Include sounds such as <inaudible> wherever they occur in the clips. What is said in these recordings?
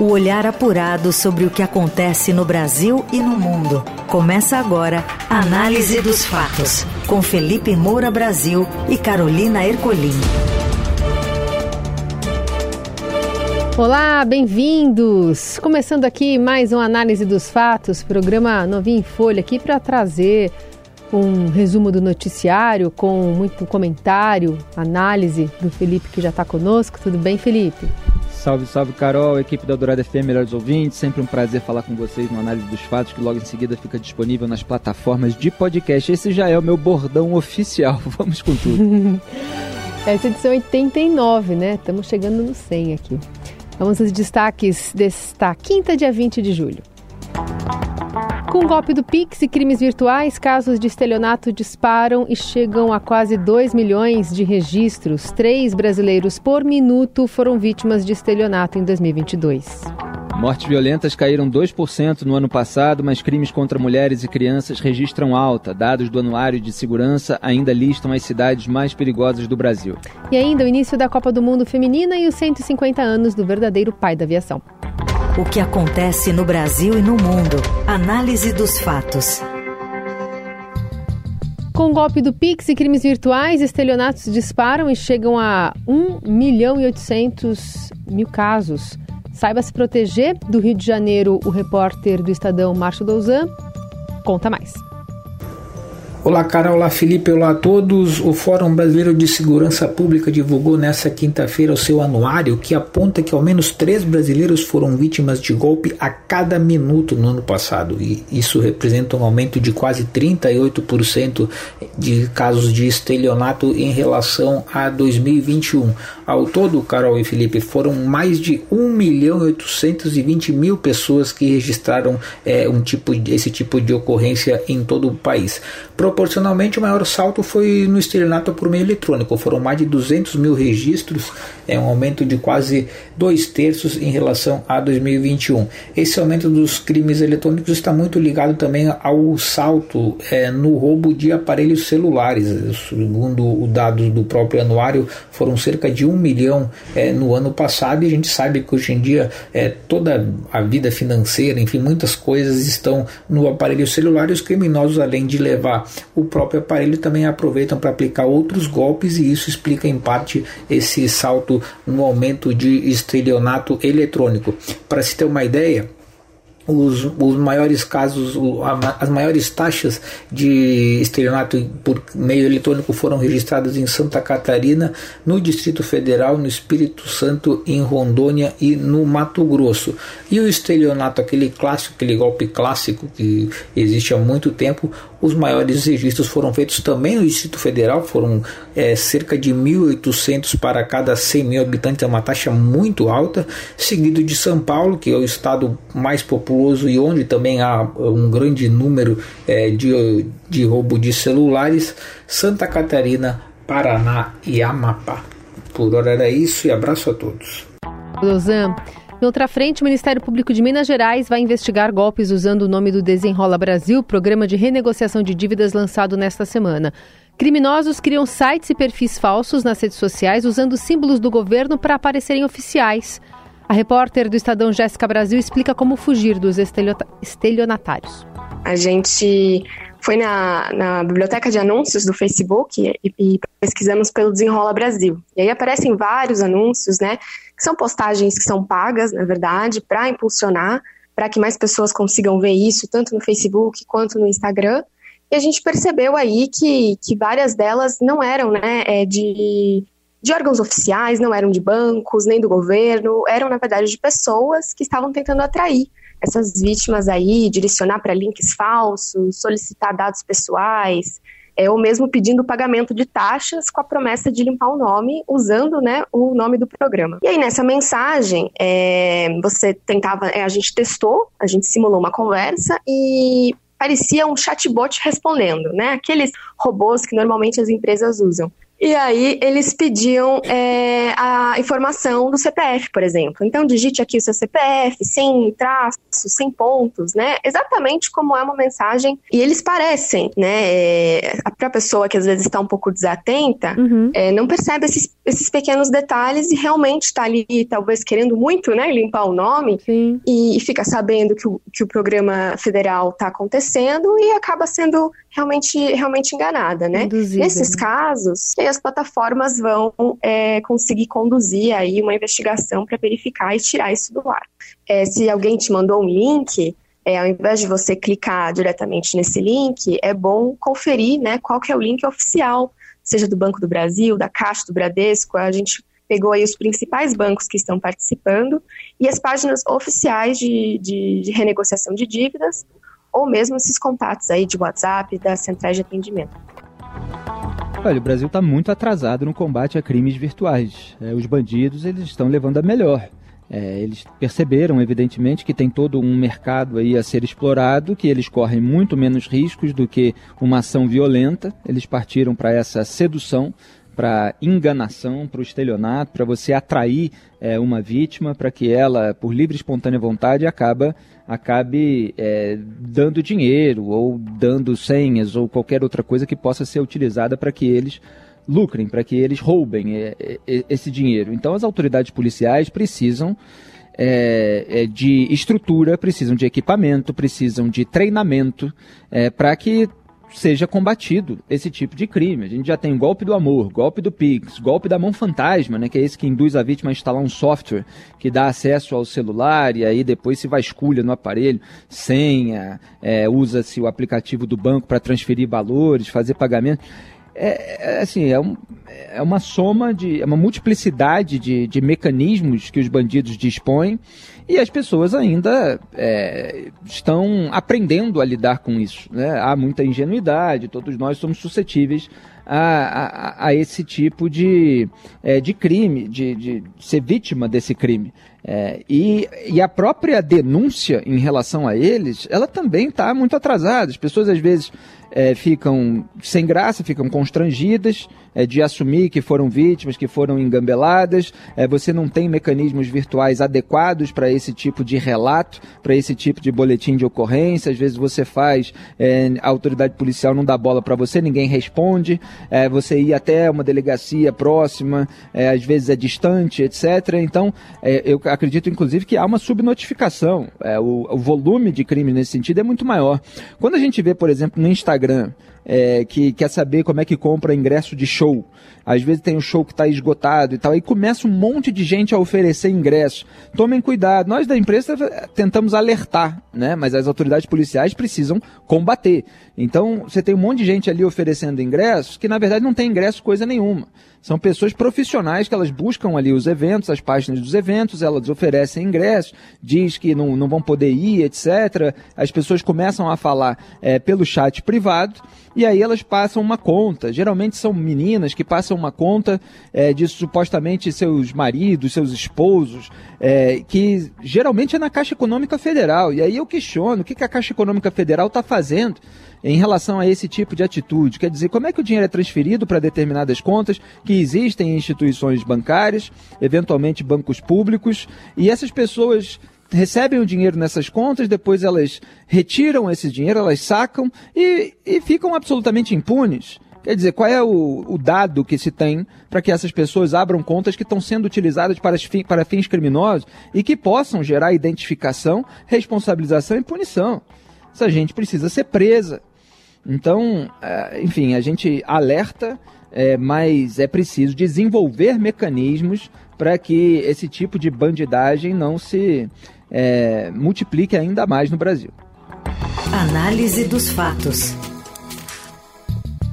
O olhar apurado sobre o que acontece no Brasil e no mundo. Começa agora Análise dos Fatos, com Felipe Moura Brasil e Carolina Ercolim. Olá, bem-vindos! Começando aqui mais uma Análise dos Fatos, programa novinho em folha aqui para trazer um resumo do noticiário com muito comentário, análise do Felipe que já está conosco. Tudo bem, Felipe? Salve, salve, Carol, equipe da Dourada FM, melhores ouvintes. Sempre um prazer falar com vocês no Análise dos Fatos, que logo em seguida fica disponível nas plataformas de podcast. Esse já é o meu bordão <laughs> oficial. Vamos com tudo. <laughs> Essa é edição 89, né? Estamos chegando no 100 aqui. Vamos aos destaques desta quinta, dia 20 de julho. Com o golpe do Pix e crimes virtuais, casos de estelionato disparam e chegam a quase 2 milhões de registros. Três brasileiros por minuto foram vítimas de estelionato em 2022. Mortes violentas caíram 2% no ano passado, mas crimes contra mulheres e crianças registram alta. Dados do Anuário de Segurança ainda listam as cidades mais perigosas do Brasil. E ainda o início da Copa do Mundo Feminina e os 150 anos do verdadeiro pai da aviação. O que acontece no Brasil e no mundo. Análise dos fatos. Com o golpe do Pix e crimes virtuais, estelionatos disparam e chegam a 1 milhão e 800 mil casos. Saiba se proteger do Rio de Janeiro, o repórter do Estadão Márcio Douzan conta mais. Olá, Carol, olá, Felipe, olá a todos. O Fórum Brasileiro de Segurança Pública divulgou nesta quinta-feira o seu anuário que aponta que ao menos três brasileiros foram vítimas de golpe a cada minuto no ano passado. E isso representa um aumento de quase 38% de casos de estelionato em relação a 2021. Ao todo, Carol e Felipe, foram mais de 1 milhão e 820 mil pessoas que registraram é, um tipo, esse tipo de ocorrência em todo o país. Proporcionalmente, o maior salto foi no estelionato por meio eletrônico. Foram mais de 200 mil registros, é um aumento de quase dois terços em relação a 2021. Esse aumento dos crimes eletrônicos está muito ligado também ao salto é, no roubo de aparelhos celulares. Segundo os dados do próprio anuário, foram cerca de um milhão é, no ano passado e a gente sabe que hoje em dia é, toda a vida financeira, enfim, muitas coisas estão no aparelho celular e os criminosos, além de levar o próprio aparelho também aproveitam para aplicar outros golpes e isso explica em parte esse salto no aumento de estelionato eletrônico. Para se ter uma ideia, os, os maiores casos, as maiores taxas de estelionato por meio eletrônico foram registradas em Santa Catarina, no Distrito Federal, no Espírito Santo, em Rondônia e no Mato Grosso. E o estelionato, aquele clássico, aquele golpe clássico que existe há muito tempo, os maiores registros foram feitos também no Distrito Federal, foram é, cerca de 1.800 para cada 100 mil habitantes, é uma taxa muito alta, seguido de São Paulo, que é o estado mais populoso e onde também há um grande número é, de, de roubo de celulares, Santa Catarina, Paraná e Amapá. Por hora era isso e abraço a todos. Lausanne. Em outra frente, o Ministério Público de Minas Gerais vai investigar golpes usando o nome do Desenrola Brasil, programa de renegociação de dívidas lançado nesta semana. Criminosos criam sites e perfis falsos nas redes sociais usando símbolos do governo para aparecerem oficiais. A repórter do Estadão Jéssica Brasil explica como fugir dos estelionatários. A gente foi na, na biblioteca de anúncios do Facebook e, e, pesquisamos pelo Desenrola Brasil. E aí aparecem vários anúncios, né? Que são postagens que são pagas, na verdade, para impulsionar, para que mais pessoas consigam ver isso, tanto no Facebook quanto no Instagram. E a gente percebeu aí que, que várias delas não eram né, é, de, de órgãos oficiais, não eram de bancos, nem do governo, eram, na verdade, de pessoas que estavam tentando atrair essas vítimas aí, direcionar para links falsos, solicitar dados pessoais, é, ou mesmo pedindo pagamento de taxas com a promessa de limpar o nome, usando né, o nome do programa. E aí, nessa mensagem, é, você tentava, é, a gente testou, a gente simulou uma conversa e parecia um chatbot respondendo, né? Aqueles robôs que normalmente as empresas usam. E aí eles pediam é, a informação do CPF, por exemplo. Então digite aqui o seu CPF, sem traços, sem pontos, né? Exatamente como é uma mensagem. E eles parecem, né? É, para a pessoa que às vezes está um pouco desatenta, uhum. é, não percebe esses, esses pequenos detalhes e realmente está ali, talvez querendo muito, né? Limpar o nome e, e, fica sabendo que o, que o programa federal está acontecendo e acaba sendo realmente, realmente enganada, né? Induzida, Nesses né? casos, as plataformas vão é, conseguir conduzir aí uma investigação para verificar e tirar isso do ar. É, se alguém te mandou um link, é, ao invés de você clicar diretamente nesse link, é bom conferir né, qual que é o link oficial, seja do Banco do Brasil, da Caixa, do Bradesco, a gente pegou aí os principais bancos que estão participando e as páginas oficiais de, de, de renegociação de dívidas, ou mesmo esses contatos aí de WhatsApp das centrais de atendimento. Olha, o Brasil está muito atrasado no combate a crimes virtuais. É, os bandidos eles estão levando a melhor. É, eles perceberam, evidentemente, que tem todo um mercado aí a ser explorado, que eles correm muito menos riscos do que uma ação violenta. Eles partiram para essa sedução, para enganação, para o estelionato, para você atrair é, uma vítima, para que ela, por livre e espontânea vontade, acaba, acabe é, dando dinheiro ou dando senhas ou qualquer outra coisa que possa ser utilizada para que eles lucrem, para que eles roubem é, esse dinheiro. Então as autoridades policiais precisam é, de estrutura, precisam de equipamento, precisam de treinamento é, para que seja combatido esse tipo de crime. A gente já tem golpe do amor, golpe do Pix, golpe da mão fantasma, né, que é esse que induz a vítima a instalar um software que dá acesso ao celular e aí depois se vasculha no aparelho, senha, é, usa-se o aplicativo do banco para transferir valores, fazer pagamento. É, é, assim, é, um, é uma soma de. é uma multiplicidade de, de mecanismos que os bandidos dispõem e as pessoas ainda é, estão aprendendo a lidar com isso. Né? Há muita ingenuidade, todos nós somos suscetíveis a, a, a esse tipo de, é, de crime, de, de ser vítima desse crime. É, e, e a própria denúncia em relação a eles, ela também está muito atrasada. As pessoas às vezes é, ficam sem graça, ficam constrangidas é, de assumir que foram vítimas, que foram engambeladas. É, você não tem mecanismos virtuais adequados para esse tipo de relato, para esse tipo de boletim de ocorrência. Às vezes você faz, é, a autoridade policial não dá bola para você, ninguém responde. É, você ir até uma delegacia próxima, é, às vezes é distante, etc. Então, eu acredito inclusive que há uma subnotificação. O, o volume de crime nesse sentido é muito maior. Quando a gente vê, por exemplo, no Instagram, Instagram é, que quer saber como é que compra ingresso de show. Às vezes tem um show que está esgotado e tal, e começa um monte de gente a oferecer ingresso. Tomem cuidado. Nós da imprensa tentamos alertar, né? Mas as autoridades policiais precisam combater. Então, você tem um monte de gente ali oferecendo ingressos que na verdade não tem ingresso coisa nenhuma. São pessoas profissionais que elas buscam ali os eventos, as páginas dos eventos, elas oferecem ingressos, diz que não, não vão poder ir, etc. As pessoas começam a falar é, pelo chat privado e aí elas passam uma conta. Geralmente são meninas que passam uma conta é, de supostamente seus maridos, seus esposos, é, que geralmente é na Caixa Econômica Federal. E aí eu questiono o que, que a Caixa Econômica Federal está fazendo em relação a esse tipo de atitude. Quer dizer, como é que o dinheiro é transferido para determinadas contas que existem em instituições bancárias, eventualmente bancos públicos, e essas pessoas recebem o dinheiro nessas contas, depois elas retiram esse dinheiro, elas sacam e, e ficam absolutamente impunes. Quer dizer, qual é o, o dado que se tem para que essas pessoas abram contas que estão sendo utilizadas para, para fins criminosos e que possam gerar identificação, responsabilização e punição? Essa gente precisa ser presa. Então, é, enfim, a gente alerta, é, mas é preciso desenvolver mecanismos para que esse tipo de bandidagem não se é, multiplique ainda mais no Brasil. Análise dos fatos.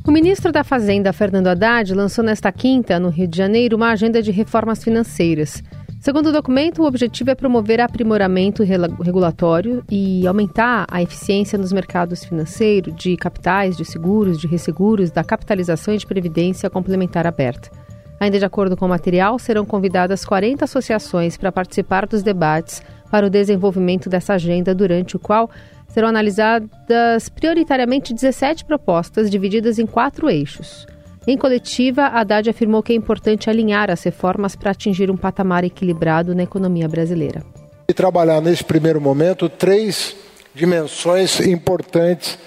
O ministro da Fazenda, Fernando Haddad, lançou nesta quinta, no Rio de Janeiro, uma agenda de reformas financeiras. Segundo o documento, o objetivo é promover aprimoramento regulatório e aumentar a eficiência nos mercados financeiros, de capitais, de seguros, de resseguros, da capitalização e de previdência complementar aberta. Ainda de acordo com o material, serão convidadas 40 associações para participar dos debates para o desenvolvimento dessa agenda, durante o qual serão analisadas prioritariamente 17 propostas divididas em quatro eixos Em coletiva, Haddad afirmou que é importante alinhar as reformas para atingir um patamar equilibrado na economia brasileira. E trabalhar nesse primeiro momento três dimensões importantes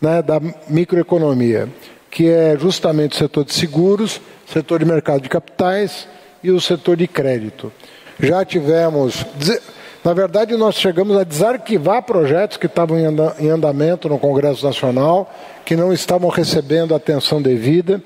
né, da microeconomia, que é justamente o setor de seguros, setor de mercado de capitais e o setor de crédito. Já tivemos, na verdade, nós chegamos a desarquivar projetos que estavam em andamento no Congresso Nacional, que não estavam recebendo atenção devida,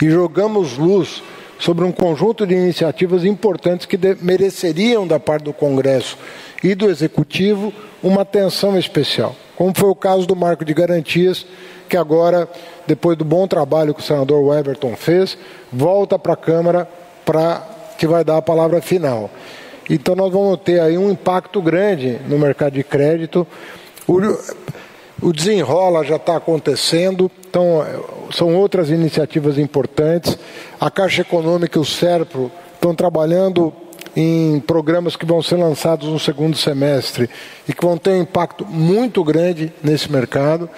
e jogamos luz sobre um conjunto de iniciativas importantes que mereceriam, da parte do Congresso e do Executivo, uma atenção especial, como foi o caso do marco de garantias, que agora, depois do bom trabalho que o senador Weberton fez, volta para a Câmara para que vai dar a palavra final. Então nós vamos ter aí um impacto grande no mercado de crédito. O, o desenrola já está acontecendo, então são outras iniciativas importantes. A Caixa Econômica e o SERPRO estão trabalhando em programas que vão ser lançados no segundo semestre e que vão ter um impacto muito grande nesse mercado.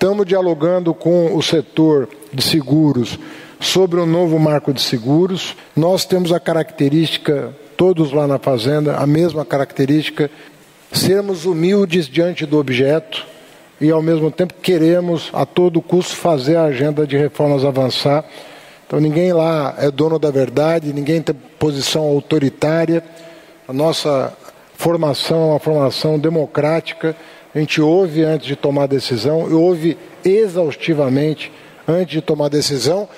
Estamos dialogando com o setor de seguros sobre o um novo marco de seguros. Nós temos a característica, todos lá na fazenda, a mesma característica, sermos humildes diante do objeto e ao mesmo tempo queremos a todo custo fazer a agenda de reformas avançar então ninguém lá é dono da verdade, ninguém tem posição autoritária. A nossa formação é uma formação democrática. A gente ouve antes de tomar decisão ouve exaustivamente antes de tomar decisão.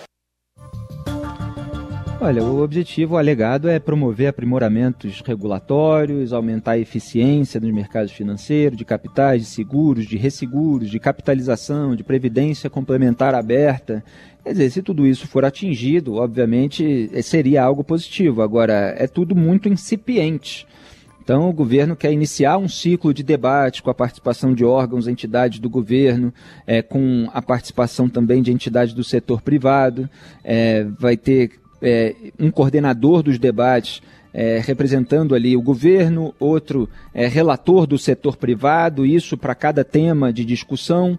Olha, o objetivo alegado é promover aprimoramentos regulatórios, aumentar a eficiência nos mercados financeiros, de capitais, de seguros, de resseguros, de capitalização, de previdência complementar aberta, Quer dizer, se tudo isso for atingido, obviamente seria algo positivo. Agora, é tudo muito incipiente. Então, o governo quer iniciar um ciclo de debate com a participação de órgãos, entidades do governo, é, com a participação também de entidades do setor privado. É, vai ter é, um coordenador dos debates é, representando ali o governo, outro é, relator do setor privado, isso para cada tema de discussão.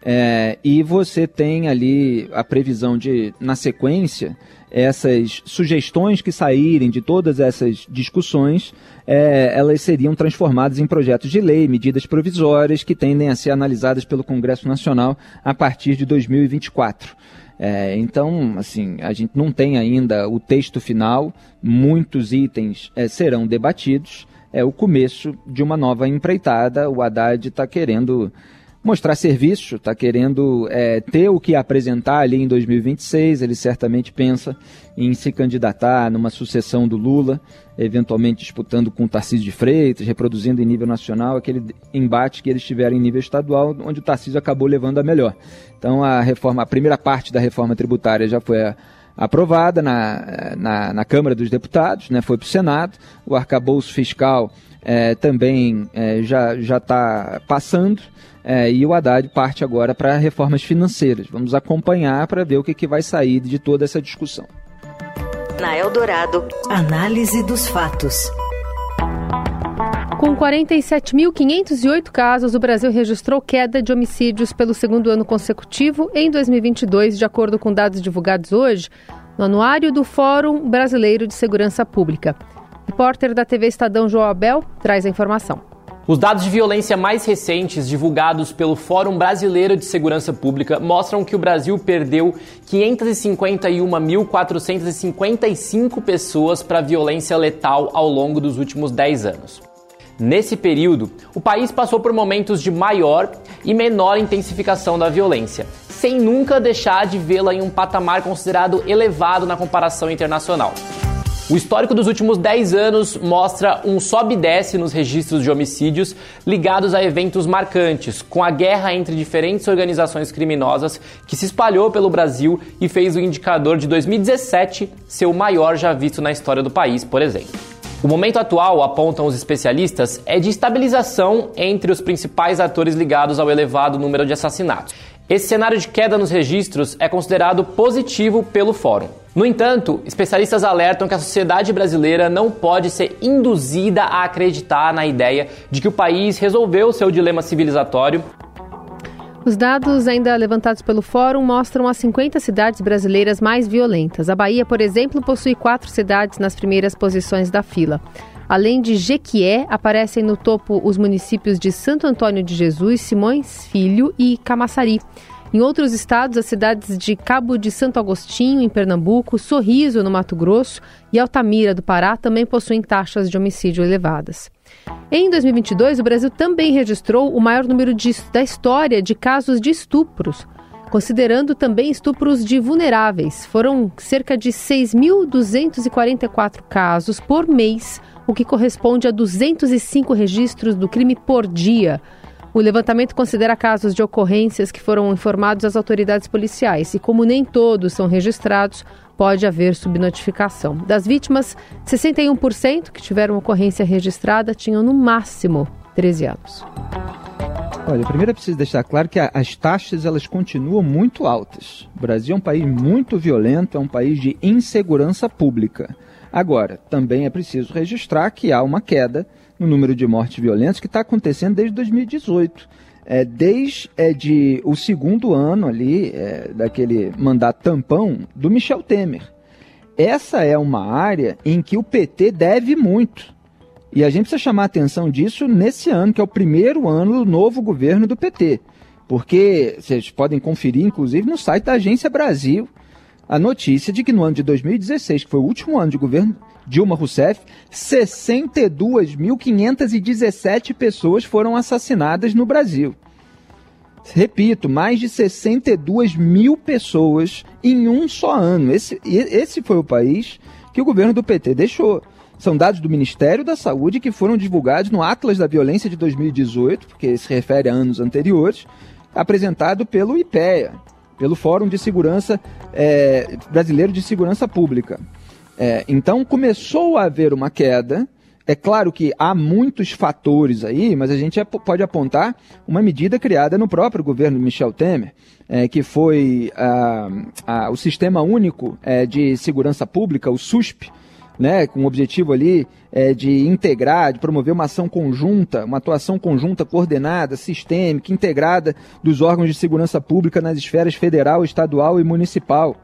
É, e você tem ali a previsão de, na sequência, essas sugestões que saírem de todas essas discussões, é, elas seriam transformadas em projetos de lei, medidas provisórias que tendem a ser analisadas pelo Congresso Nacional a partir de 2024. É, então, assim, a gente não tem ainda o texto final, muitos itens é, serão debatidos. É o começo de uma nova empreitada. O Haddad está querendo mostrar serviço, está querendo é, ter o que apresentar ali em 2026. Ele certamente pensa em se candidatar numa sucessão do Lula, eventualmente disputando com o Tarcísio de Freitas, reproduzindo em nível nacional aquele embate que eles tiveram em nível estadual, onde o Tarcísio acabou levando a melhor. Então a reforma, a primeira parte da reforma tributária já foi a, aprovada na, na, na, Câmara dos Deputados, né, foi para o Senado, o arcabouço fiscal é, também é, já está passando. É, e o Haddad parte agora para reformas financeiras. Vamos acompanhar para ver o que, que vai sair de toda essa discussão. Na Eldorado, análise dos fatos. Com 47.508 casos, o Brasil registrou queda de homicídios pelo segundo ano consecutivo em 2022, de acordo com dados divulgados hoje no Anuário do Fórum Brasileiro de Segurança Pública. Repórter da TV Estadão João Abel traz a informação. Os dados de violência mais recentes divulgados pelo Fórum Brasileiro de Segurança Pública mostram que o Brasil perdeu 551.455 pessoas para violência letal ao longo dos últimos 10 anos. Nesse período, o país passou por momentos de maior e menor intensificação da violência, sem nunca deixar de vê-la em um patamar considerado elevado na comparação internacional. O histórico dos últimos 10 anos mostra um sobe e desce nos registros de homicídios ligados a eventos marcantes, com a guerra entre diferentes organizações criminosas que se espalhou pelo Brasil e fez o indicador de 2017 ser o maior já visto na história do país, por exemplo. O momento atual, apontam os especialistas, é de estabilização entre os principais atores ligados ao elevado número de assassinatos. Esse cenário de queda nos registros é considerado positivo pelo Fórum. No entanto, especialistas alertam que a sociedade brasileira não pode ser induzida a acreditar na ideia de que o país resolveu seu dilema civilizatório Os dados ainda levantados pelo Fórum mostram as 50 cidades brasileiras mais violentas. A Bahia, por exemplo, possui quatro cidades nas primeiras posições da fila. Além de Jequié, aparecem no topo os municípios de Santo Antônio de Jesus, Simões Filho e Camaçari. Em outros estados, as cidades de Cabo de Santo Agostinho, em Pernambuco, Sorriso, no Mato Grosso, e Altamira, do Pará, também possuem taxas de homicídio elevadas. Em 2022, o Brasil também registrou o maior número de, da história de casos de estupros, considerando também estupros de vulneráveis. Foram cerca de 6.244 casos por mês, o que corresponde a 205 registros do crime por dia. O levantamento considera casos de ocorrências que foram informados às autoridades policiais e, como nem todos são registrados, pode haver subnotificação. Das vítimas, 61% que tiveram ocorrência registrada tinham no máximo 13 anos. Olha, primeiro é preciso deixar claro que as taxas elas continuam muito altas. O Brasil é um país muito violento, é um país de insegurança pública. Agora, também é preciso registrar que há uma queda no número de mortes violentas que está acontecendo desde 2018. É, desde é, de o segundo ano ali, é, daquele mandato tampão do Michel Temer. Essa é uma área em que o PT deve muito. E a gente precisa chamar a atenção disso nesse ano, que é o primeiro ano do novo governo do PT. Porque vocês podem conferir, inclusive, no site da Agência Brasil, a notícia de que no ano de 2016, que foi o último ano de governo Dilma Rousseff, 62.517 pessoas foram assassinadas no Brasil. Repito, mais de 62 mil pessoas em um só ano. Esse, esse foi o país que o governo do PT deixou. São dados do Ministério da Saúde que foram divulgados no Atlas da Violência de 2018, porque se refere a anos anteriores, apresentado pelo IPEA, pelo Fórum de Segurança é, Brasileiro de Segurança Pública. É, então começou a haver uma queda. É claro que há muitos fatores aí, mas a gente pode apontar uma medida criada no próprio governo de Michel Temer, é, que foi o Sistema Único é, de Segurança Pública, o SUSP, né, com o objetivo ali é, de integrar, de promover uma ação conjunta, uma atuação conjunta, coordenada, sistêmica, integrada dos órgãos de segurança pública nas esferas federal, estadual e municipal.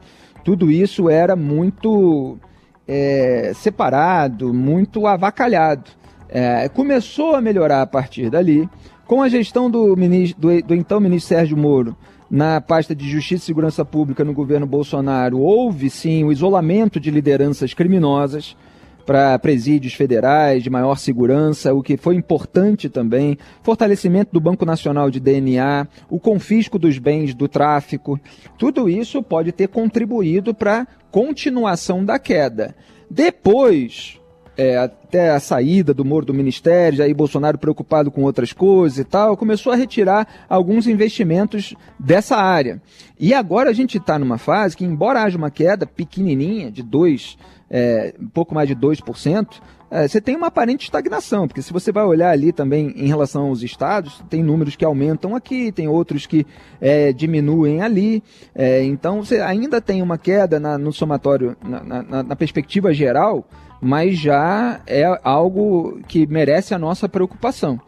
Tudo isso era muito é, separado, muito avacalhado. É, começou a melhorar a partir dali, com a gestão do, ministro, do, do então ministro Sérgio Moro na pasta de Justiça e Segurança Pública no governo Bolsonaro, houve sim o isolamento de lideranças criminosas para presídios federais de maior segurança, o que foi importante também, fortalecimento do Banco Nacional de DNA, o confisco dos bens do tráfico, tudo isso pode ter contribuído para a continuação da queda. Depois, é, até a saída do Moro do Ministério, aí Bolsonaro preocupado com outras coisas e tal, começou a retirar alguns investimentos dessa área. E agora a gente está numa fase que, embora haja uma queda pequenininha, de 2, é, um pouco mais de 2%, é, você tem uma aparente estagnação, porque se você vai olhar ali também em relação aos estados, tem números que aumentam aqui, tem outros que é, diminuem ali, é, então você ainda tem uma queda na, no somatório, na, na, na perspectiva geral, mas já é algo que merece a nossa preocupação.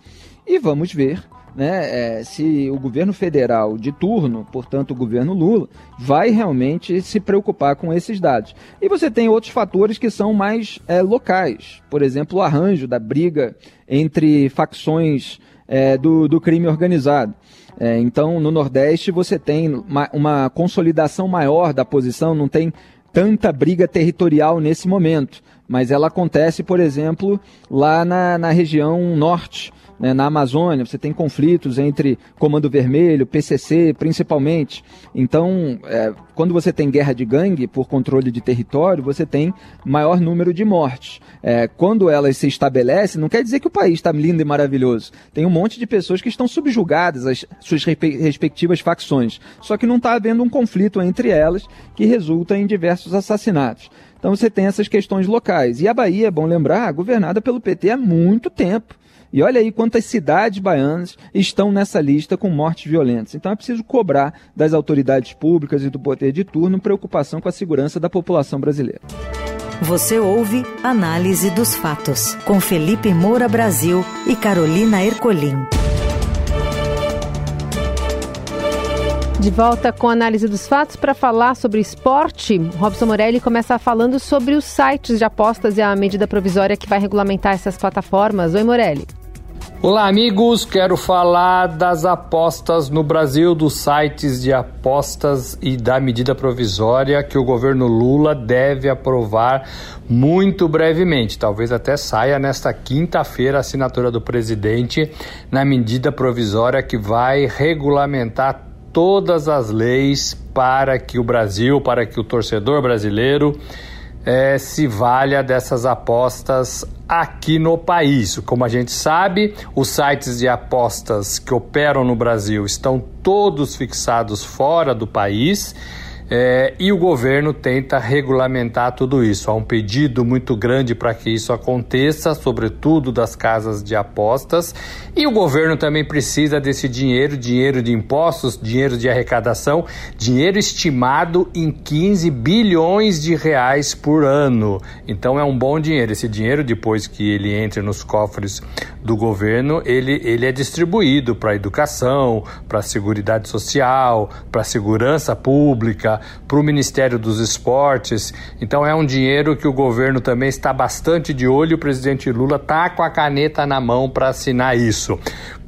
E vamos ver né, é, se o governo federal de turno, portanto o governo Lula, vai realmente se preocupar com esses dados. E você tem outros fatores que são mais é, locais, por exemplo, o arranjo da briga entre facções é, do, do crime organizado. É, então, no Nordeste, você tem uma, uma consolidação maior da posição, não tem tanta briga territorial nesse momento, mas ela acontece, por exemplo, lá na, na região norte, né, na Amazônia, você tem conflitos entre Comando Vermelho, PCC, principalmente. Então, é, quando você tem guerra de gangue por controle de território, você tem maior número de mortes. É, quando elas se estabelecem, não quer dizer que o país está lindo e maravilhoso. Tem um monte de pessoas que estão subjugadas às suas respectivas facções. Só que não está havendo um conflito entre elas que resulta em diversos assassinatos. Então você tem essas questões locais. E a Bahia, é bom lembrar, governada pelo PT há muito tempo. E olha aí quantas cidades baianas estão nessa lista com mortes violentas. Então é preciso cobrar das autoridades públicas e do poder de turno preocupação com a segurança da população brasileira. Você ouve Análise dos Fatos, com Felipe Moura Brasil e Carolina Ercolim. De volta com a análise dos fatos para falar sobre esporte. Robson Morelli começa falando sobre os sites de apostas e a medida provisória que vai regulamentar essas plataformas. Oi, Morelli. Olá, amigos. Quero falar das apostas no Brasil, dos sites de apostas e da medida provisória que o governo Lula deve aprovar muito brevemente. Talvez até saia nesta quinta-feira a assinatura do presidente na medida provisória que vai regulamentar todas as leis para que o Brasil, para que o torcedor brasileiro é, se valha dessas apostas aqui no país. Como a gente sabe, os sites de apostas que operam no Brasil estão todos fixados fora do país. É, e o governo tenta regulamentar tudo isso. Há um pedido muito grande para que isso aconteça, sobretudo das casas de apostas. E o governo também precisa desse dinheiro, dinheiro de impostos, dinheiro de arrecadação, dinheiro estimado em 15 bilhões de reais por ano. Então é um bom dinheiro. Esse dinheiro, depois que ele entre nos cofres do governo, ele, ele é distribuído para a educação, para a seguridade social, para a segurança pública para o Ministério dos Esportes. Então é um dinheiro que o governo também está bastante de olho. O presidente Lula está com a caneta na mão para assinar isso.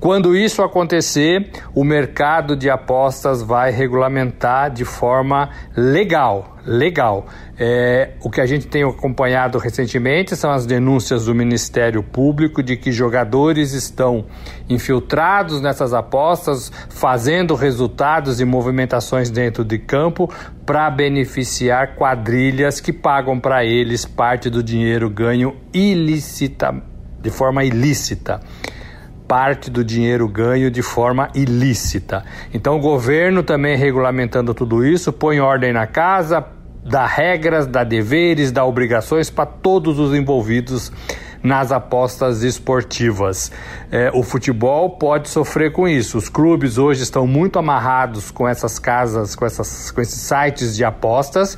Quando isso acontecer, o mercado de apostas vai regulamentar de forma legal. Legal. É, o que a gente tem acompanhado recentemente são as denúncias do Ministério Público de que jogadores estão infiltrados nessas apostas, fazendo resultados e movimentações dentro de campo para beneficiar quadrilhas que pagam para eles parte do dinheiro ganho ilícita, de forma ilícita parte do dinheiro ganho de forma ilícita. Então o governo também regulamentando tudo isso, põe ordem na casa, dá regras, dá deveres, dá obrigações para todos os envolvidos nas apostas esportivas. É, o futebol pode sofrer com isso. Os clubes hoje estão muito amarrados com essas casas, com, essas, com esses sites de apostas.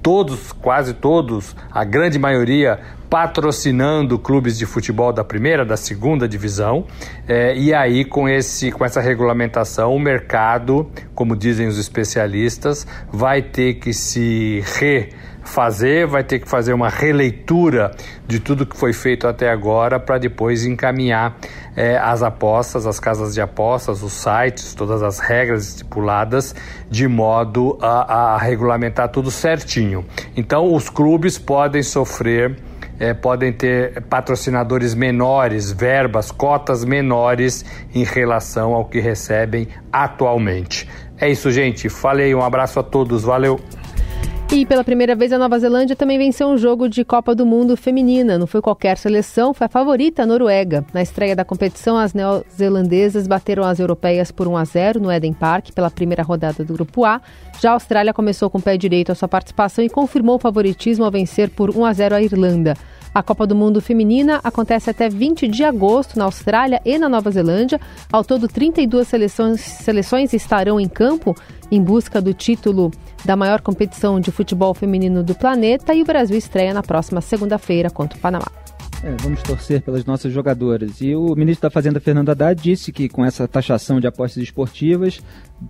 Todos, quase todos, a grande maioria patrocinando clubes de futebol da primeira, da segunda divisão, é, e aí com, esse, com essa regulamentação, o mercado, como dizem os especialistas, vai ter que se refazer, vai ter que fazer uma releitura de tudo que foi feito até agora para depois encaminhar é, as apostas, as casas de apostas, os sites, todas as regras estipuladas de modo a, a regulamentar tudo certinho. Então, os clubes podem sofrer é, podem ter patrocinadores menores, verbas, cotas menores em relação ao que recebem atualmente. É isso, gente. Falei, um abraço a todos, valeu! E pela primeira vez a Nova Zelândia também venceu um jogo de Copa do Mundo feminina. Não foi qualquer seleção, foi a favorita a Noruega. Na estreia da competição, as neozelandesas bateram as europeias por 1 a 0 no Eden Park pela primeira rodada do Grupo A. Já a Austrália começou com o pé direito a sua participação e confirmou o favoritismo ao vencer por 1 a 0 a Irlanda. A Copa do Mundo Feminina acontece até 20 de agosto na Austrália e na Nova Zelândia. Ao todo, 32 seleções, seleções estarão em campo em busca do título da maior competição de futebol feminino do planeta e o Brasil estreia na próxima segunda-feira contra o Panamá. É, vamos torcer pelas nossas jogadoras. E o ministro da Fazenda, Fernando Haddad, disse que com essa taxação de apostas esportivas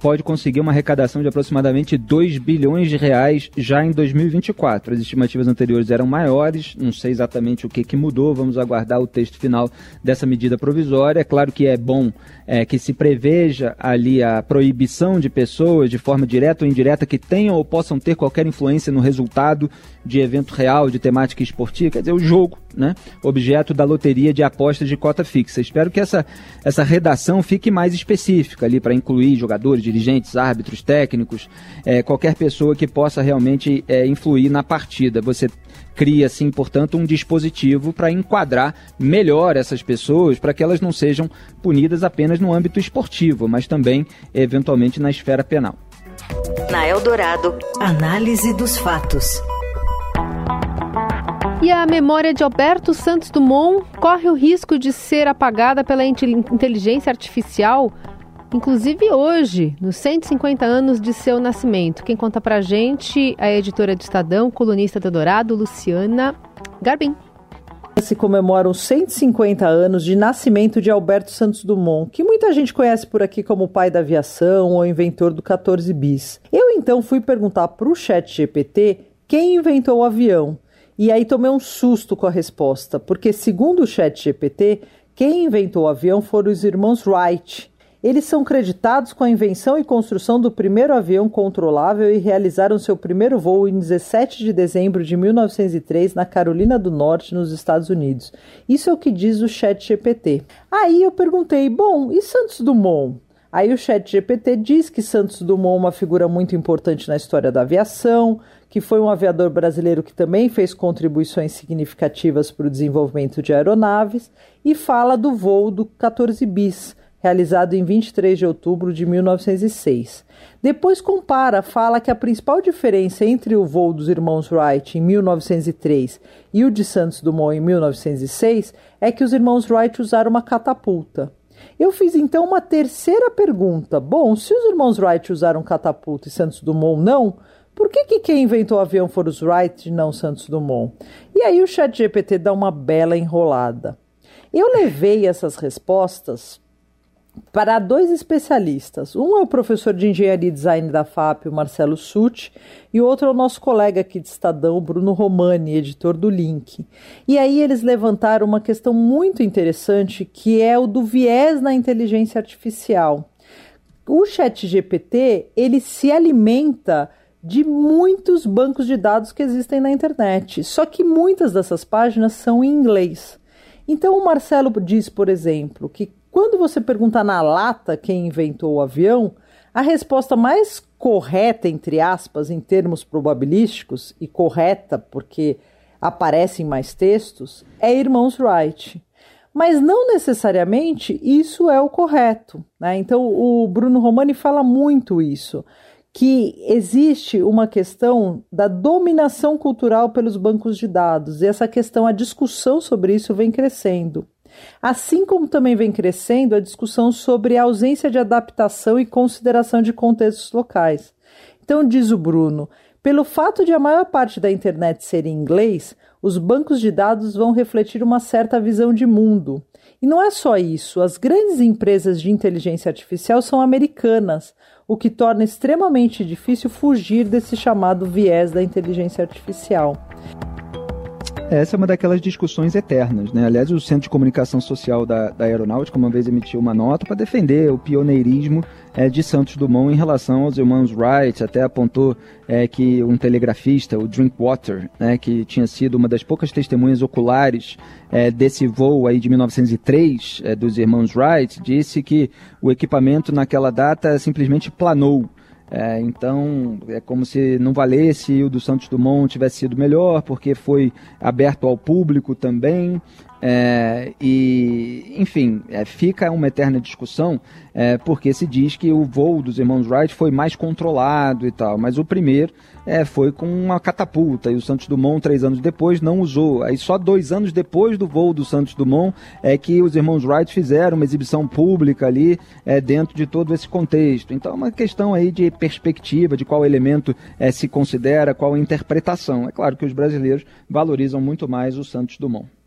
pode conseguir uma arrecadação de aproximadamente 2 bilhões de reais já em 2024. As estimativas anteriores eram maiores, não sei exatamente o que, que mudou, vamos aguardar o texto final dessa medida provisória. É claro que é bom é, que se preveja ali a proibição de pessoas, de forma direta ou indireta, que tenham ou possam ter qualquer influência no resultado de evento real, de temática esportiva, quer dizer, o jogo, né? Objeto da loteria de apostas de cota fixa. Espero que essa, essa redação fique mais específica ali para incluir jogadores, dirigentes, árbitros, técnicos, é, qualquer pessoa que possa realmente é, influir na partida. Você cria, assim, portanto, um dispositivo para enquadrar melhor essas pessoas, para que elas não sejam punidas apenas no âmbito esportivo, mas também, eventualmente, na esfera penal. Na Eldorado, análise dos fatos. E a memória de Alberto Santos Dumont corre o risco de ser apagada pela inteligência artificial, inclusive hoje, nos 150 anos de seu nascimento. Quem conta pra gente é a editora de Estadão, colunista do Dourado, Luciana Garbim. se comemoram 150 anos de nascimento de Alberto Santos Dumont, que muita gente conhece por aqui como o pai da aviação ou inventor do 14 bis. Eu então fui perguntar para o chat GPT quem inventou o avião. E aí tomei um susto com a resposta, porque segundo o chat GPT, quem inventou o avião foram os irmãos Wright, eles são creditados com a invenção e construção do primeiro avião controlável e realizaram seu primeiro voo em 17 de dezembro de 1903 na Carolina do Norte, nos Estados Unidos. Isso é o que diz o Chat GPT. Aí eu perguntei: bom, e Santos Dumont? Aí o Chat GPT diz que Santos Dumont é uma figura muito importante na história da aviação, que foi um aviador brasileiro que também fez contribuições significativas para o desenvolvimento de aeronaves, e fala do voo do 14 bis, realizado em 23 de outubro de 1906. Depois compara, fala que a principal diferença entre o voo dos irmãos Wright em 1903 e o de Santos Dumont em 1906 é que os irmãos Wright usaram uma catapulta. Eu fiz então uma terceira pergunta. Bom, se os irmãos Wright usaram catapulta e Santos Dumont não, por que, que quem inventou o avião foram os Wright e não Santos Dumont? E aí o chat GPT dá uma bela enrolada. Eu levei essas respostas para dois especialistas. Um é o professor de Engenharia e Design da FAP, o Marcelo Sutti, e o outro é o nosso colega aqui de Estadão, Bruno Romani, editor do Link. E aí eles levantaram uma questão muito interessante, que é o do viés na inteligência artificial. O Chat GPT, ele se alimenta de muitos bancos de dados que existem na internet, só que muitas dessas páginas são em inglês. Então o Marcelo diz, por exemplo, que quando você pergunta na lata quem inventou o avião, a resposta mais correta, entre aspas, em termos probabilísticos, e correta porque aparecem mais textos, é Irmãos Wright. Mas não necessariamente isso é o correto. Né? Então, o Bruno Romani fala muito isso, que existe uma questão da dominação cultural pelos bancos de dados, e essa questão, a discussão sobre isso vem crescendo. Assim como também vem crescendo a discussão sobre a ausência de adaptação e consideração de contextos locais. Então, diz o Bruno, pelo fato de a maior parte da internet ser em inglês, os bancos de dados vão refletir uma certa visão de mundo. E não é só isso, as grandes empresas de inteligência artificial são americanas, o que torna extremamente difícil fugir desse chamado viés da inteligência artificial. Essa é uma daquelas discussões eternas, né? Aliás, o Centro de Comunicação Social da, da Aeronáutica uma vez emitiu uma nota para defender o pioneirismo é, de Santos Dumont em relação aos irmãos Wright, até apontou é, que um telegrafista, o Drinkwater, né, que tinha sido uma das poucas testemunhas oculares é, desse voo aí de 1903 é, dos irmãos Wright, disse que o equipamento naquela data simplesmente planou. É, então, é como se não valesse o do Santos Dumont tivesse sido melhor, porque foi aberto ao público também. É, e, enfim, é, fica uma eterna discussão, é, porque se diz que o voo dos irmãos Wright foi mais controlado e tal, mas o primeiro é, foi com uma catapulta, e o Santos Dumont, três anos depois, não usou. Aí só dois anos depois do voo do Santos Dumont é que os irmãos Wright fizeram uma exibição pública ali é, dentro de todo esse contexto. Então é uma questão aí de perspectiva, de qual elemento é, se considera, qual interpretação. É claro que os brasileiros valorizam muito mais o Santos Dumont.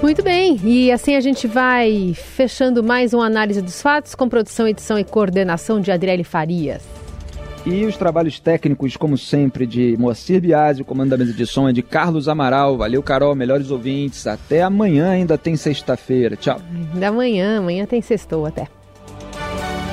Muito bem, e assim a gente vai fechando mais uma análise dos fatos com produção, edição e coordenação de Adriele Farias. E os trabalhos técnicos, como sempre, de Moacir Biasi, o comando da mesa de som é de Carlos Amaral. Valeu, Carol, melhores ouvintes. Até amanhã, ainda tem sexta-feira. Tchau. Da manhã, amanhã tem sextou até.